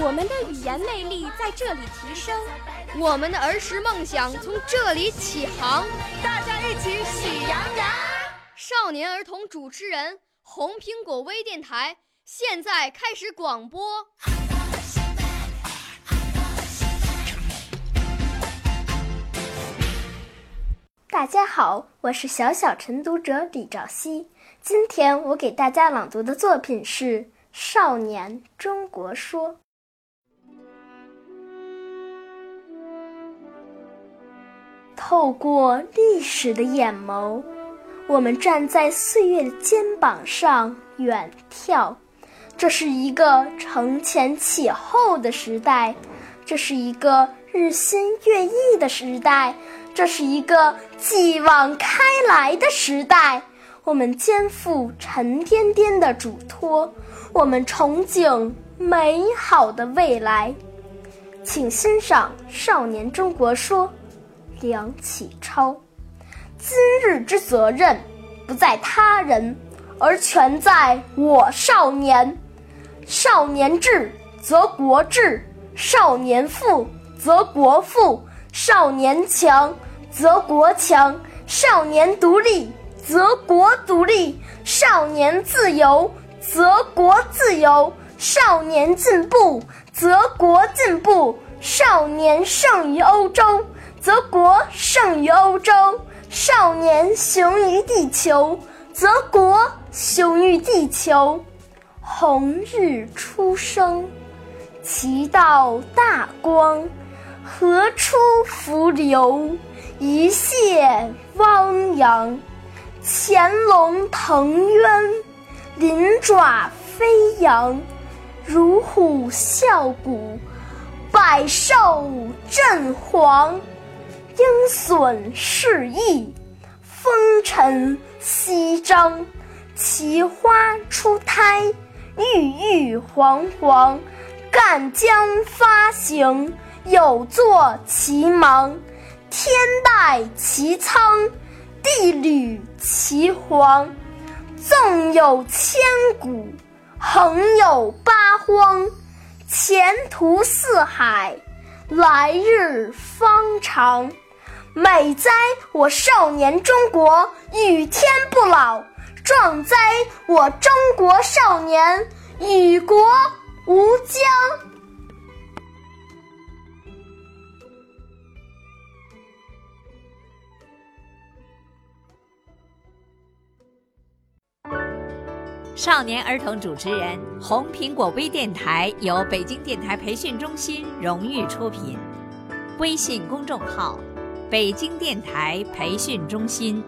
我们的语言魅力在这里提升，我们的儿时梦想从这里起航。大家一起喜羊羊。少年儿童主持人，红苹果微电台现在开始广播。大家好，我是小小晨读者李兆熙。今天我给大家朗读的作品是《少年中国说》。透过历史的眼眸，我们站在岁月的肩膀上远眺。这是一个承前启后的时代，这是一个日新月异的时代，这是一个继往开来的时代。我们肩负沉甸甸的嘱托，我们憧憬美好的未来。请欣赏《少年中国说》。梁启超，今日之责任，不在他人，而全在我少年。少年智则国智，少年富则国富，少年强则国强，少年独立则国独立，少年自由则国自由，少年进步则国进步，少年胜于欧洲。则国胜于欧洲，少年雄于地球，则国雄于地球。红日初升，其道大光，河出伏流，一泻汪洋。潜龙腾渊，鳞爪飞扬，如虎啸谷，百兽震惶。鹰隼试翼，风尘翕张，奇花初胎，郁郁皇皇。干将发行，有作其芒。天戴其苍，地履其黄。纵有千古，横有八荒。前途似海，来日方长。美哉，我少年中国与天不老；壮哉，我中国少年与国无疆。少年儿童主持人，红苹果微电台由北京电台培训中心荣誉出品，微信公众号。北京电台培训中心。